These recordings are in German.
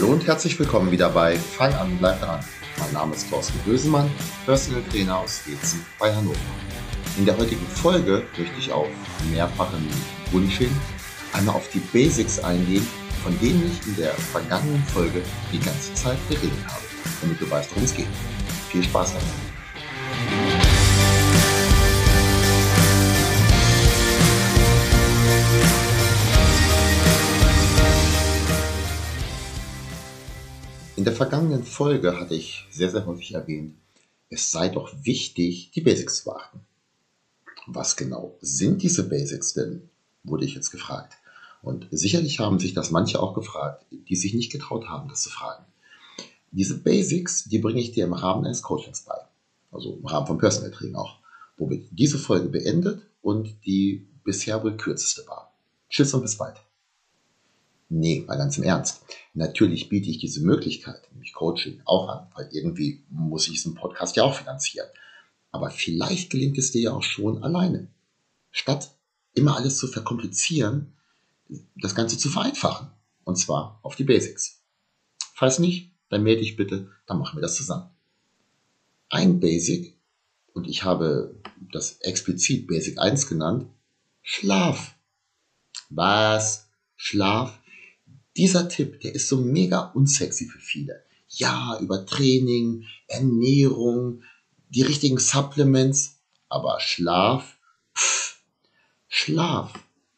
Hallo und herzlich willkommen wieder bei Fang an, bleib dran. Mein Name ist Thorsten Bösemann, Personal Trainer aus Wezen bei Hannover. In der heutigen Folge möchte ich auf mehrfachen Wunsch hin einmal auf die Basics eingehen, von denen ich in der vergangenen Folge die ganze Zeit geredet habe, damit du weißt, worum es geht. Viel Spaß damit! Der vergangenen Folge hatte ich sehr, sehr häufig erwähnt, es sei doch wichtig, die Basics zu beachten. Was genau sind diese Basics denn? wurde ich jetzt gefragt. Und sicherlich haben sich das manche auch gefragt, die sich nicht getraut haben, das zu fragen. Diese Basics, die bringe ich dir im Rahmen eines Coachings bei. Also im Rahmen von Personal Training auch. Womit diese Folge beendet und die bisher wohl kürzeste war. Tschüss und bis bald. Nee, mal ganz im Ernst. Natürlich biete ich diese Möglichkeit, nämlich Coaching, auch an, weil irgendwie muss ich diesen Podcast ja auch finanzieren. Aber vielleicht gelingt es dir ja auch schon alleine. Statt immer alles zu verkomplizieren, das Ganze zu vereinfachen. Und zwar auf die Basics. Falls nicht, dann melde dich bitte, dann machen wir das zusammen. Ein Basic, und ich habe das explizit Basic 1 genannt, Schlaf. Was? Schlaf dieser Tipp, der ist so mega unsexy für viele. Ja, über Training, Ernährung, die richtigen Supplements, aber Schlaf, pff, Schlaf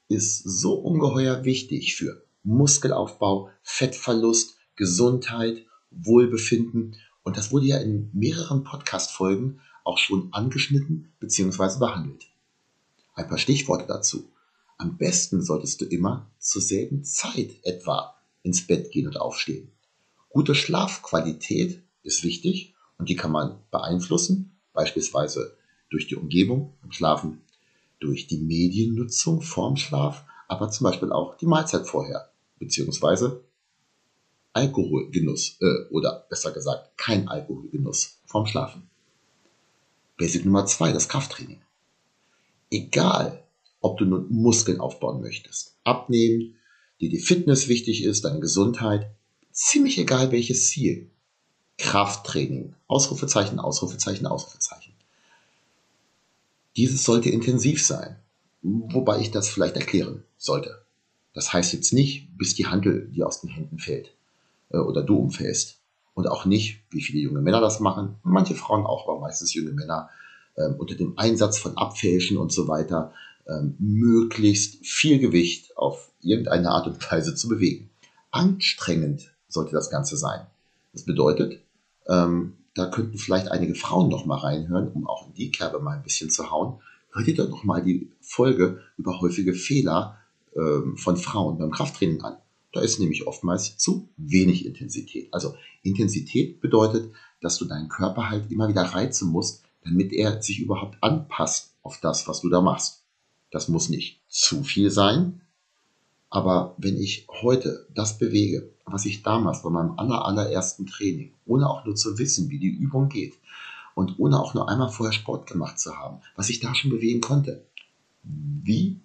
ist so ungeheuer wichtig für Muskelaufbau, Fettverlust, Gesundheit, Wohlbefinden und das wurde ja in mehreren Podcast-Folgen auch schon angeschnitten bzw. behandelt. Ein paar Stichworte dazu. Am besten solltest du immer zur selben Zeit etwa ins Bett gehen und aufstehen. Gute Schlafqualität ist wichtig und die kann man beeinflussen, beispielsweise durch die Umgebung im Schlafen, durch die Mediennutzung vorm Schlaf, aber zum Beispiel auch die Mahlzeit vorher, beziehungsweise Alkoholgenuss äh, oder besser gesagt kein Alkoholgenuss vorm Schlafen. Basic Nummer zwei, das Krafttraining. Egal, ob du nun Muskeln aufbauen möchtest, abnehmen, dir die Fitness wichtig ist, deine Gesundheit, ziemlich egal welches Ziel. Krafttraining, Ausrufezeichen, Ausrufezeichen, Ausrufezeichen. Dieses sollte intensiv sein, wobei ich das vielleicht erklären sollte. Das heißt jetzt nicht, bis die Handel dir aus den Händen fällt äh, oder du umfällst. Und auch nicht, wie viele junge Männer das machen, manche Frauen auch, aber meistens junge Männer, äh, unter dem Einsatz von Abfälschen und so weiter, ähm, möglichst viel Gewicht auf irgendeine Art und Weise zu bewegen. Anstrengend sollte das Ganze sein. Das bedeutet, ähm, da könnten vielleicht einige Frauen noch mal reinhören, um auch in die Kerbe mal ein bisschen zu hauen. Hört ihr doch noch mal die Folge über häufige Fehler ähm, von Frauen beim Krafttraining an. Da ist nämlich oftmals zu wenig Intensität. Also Intensität bedeutet, dass du deinen Körper halt immer wieder reizen musst, damit er sich überhaupt anpasst auf das, was du da machst. Das muss nicht zu viel sein. Aber wenn ich heute das bewege, was ich damals bei meinem aller, allerersten Training, ohne auch nur zu wissen, wie die Übung geht und ohne auch nur einmal vorher Sport gemacht zu haben, was ich da schon bewegen konnte, wie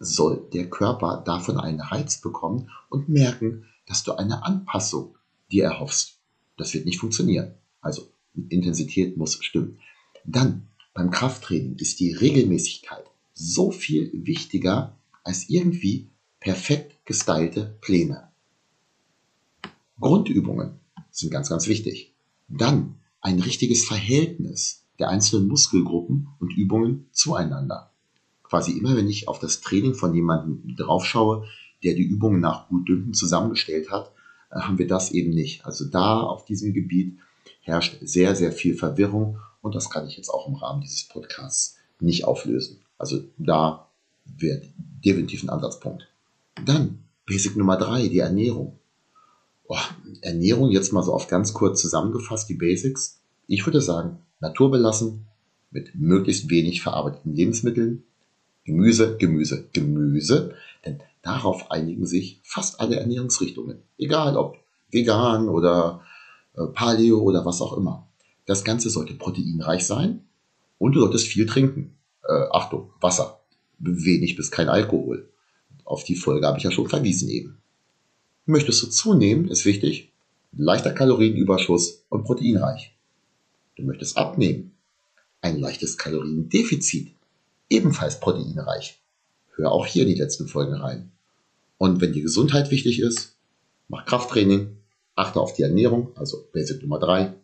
soll der Körper davon einen Reiz bekommen und merken, dass du eine Anpassung dir erhoffst? Das wird nicht funktionieren. Also Intensität muss stimmen. Dann beim Krafttraining ist die Regelmäßigkeit so viel wichtiger als irgendwie perfekt gestylte Pläne. Grundübungen sind ganz, ganz wichtig. Dann ein richtiges Verhältnis der einzelnen Muskelgruppen und Übungen zueinander. Quasi immer, wenn ich auf das Training von jemandem draufschaue, der die Übungen nach Gutdünken zusammengestellt hat, äh, haben wir das eben nicht. Also da auf diesem Gebiet herrscht sehr, sehr viel Verwirrung und das kann ich jetzt auch im Rahmen dieses Podcasts nicht auflösen. Also da wäre definitiv ein Ansatzpunkt. Dann Basic Nummer drei, die Ernährung. Oh, Ernährung jetzt mal so auf ganz kurz zusammengefasst, die Basics. Ich würde sagen, naturbelassen, mit möglichst wenig verarbeiteten Lebensmitteln, Gemüse, Gemüse, Gemüse, denn darauf einigen sich fast alle Ernährungsrichtungen, egal ob vegan oder äh, Paleo oder was auch immer. Das Ganze sollte proteinreich sein und du solltest viel trinken äh, Achtung, Wasser. Wenig bis kein Alkohol. Auf die Folge habe ich ja schon verwiesen eben. Möchtest du zunehmen, ist wichtig, leichter Kalorienüberschuss und proteinreich. Du möchtest abnehmen, ein leichtes Kaloriendefizit, ebenfalls proteinreich. Hör auch hier die letzten Folgen rein. Und wenn die Gesundheit wichtig ist, mach Krafttraining, achte auf die Ernährung, also Basic Nummer 3,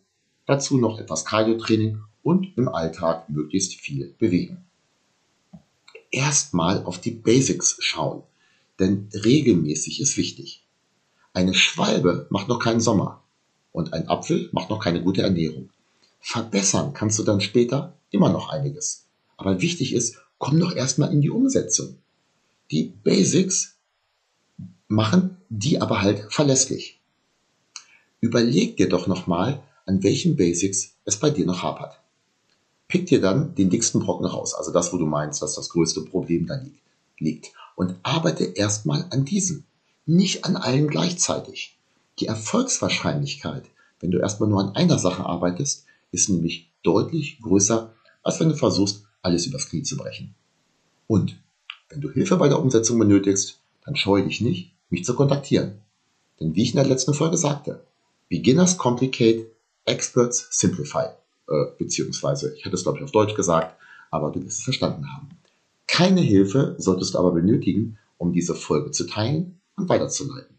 dazu noch etwas Cardio-Training und im Alltag möglichst viel bewegen. Erstmal auf die Basics schauen, denn regelmäßig ist wichtig. Eine Schwalbe macht noch keinen Sommer und ein Apfel macht noch keine gute Ernährung. Verbessern kannst du dann später immer noch einiges. Aber wichtig ist, komm doch erstmal in die Umsetzung. Die Basics machen die aber halt verlässlich. Überleg dir doch nochmal, an welchen Basics es bei dir noch hapert. Pick dir dann den dicksten Brocken raus, also das, wo du meinst, dass das größte Problem da liegt. Und arbeite erstmal an diesem, nicht an allen gleichzeitig. Die Erfolgswahrscheinlichkeit, wenn du erstmal nur an einer Sache arbeitest, ist nämlich deutlich größer, als wenn du versuchst, alles übers Knie zu brechen. Und wenn du Hilfe bei der Umsetzung benötigst, dann scheue dich nicht, mich zu kontaktieren. Denn wie ich in der letzten Folge sagte, Beginners complicate, Experts simplify. Äh, beziehungsweise, ich hätte es glaube ich auf Deutsch gesagt, aber du wirst es verstanden haben. Keine Hilfe solltest du aber benötigen, um diese Folge zu teilen und weiterzuleiten.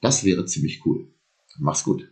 Das wäre ziemlich cool. Mach's gut.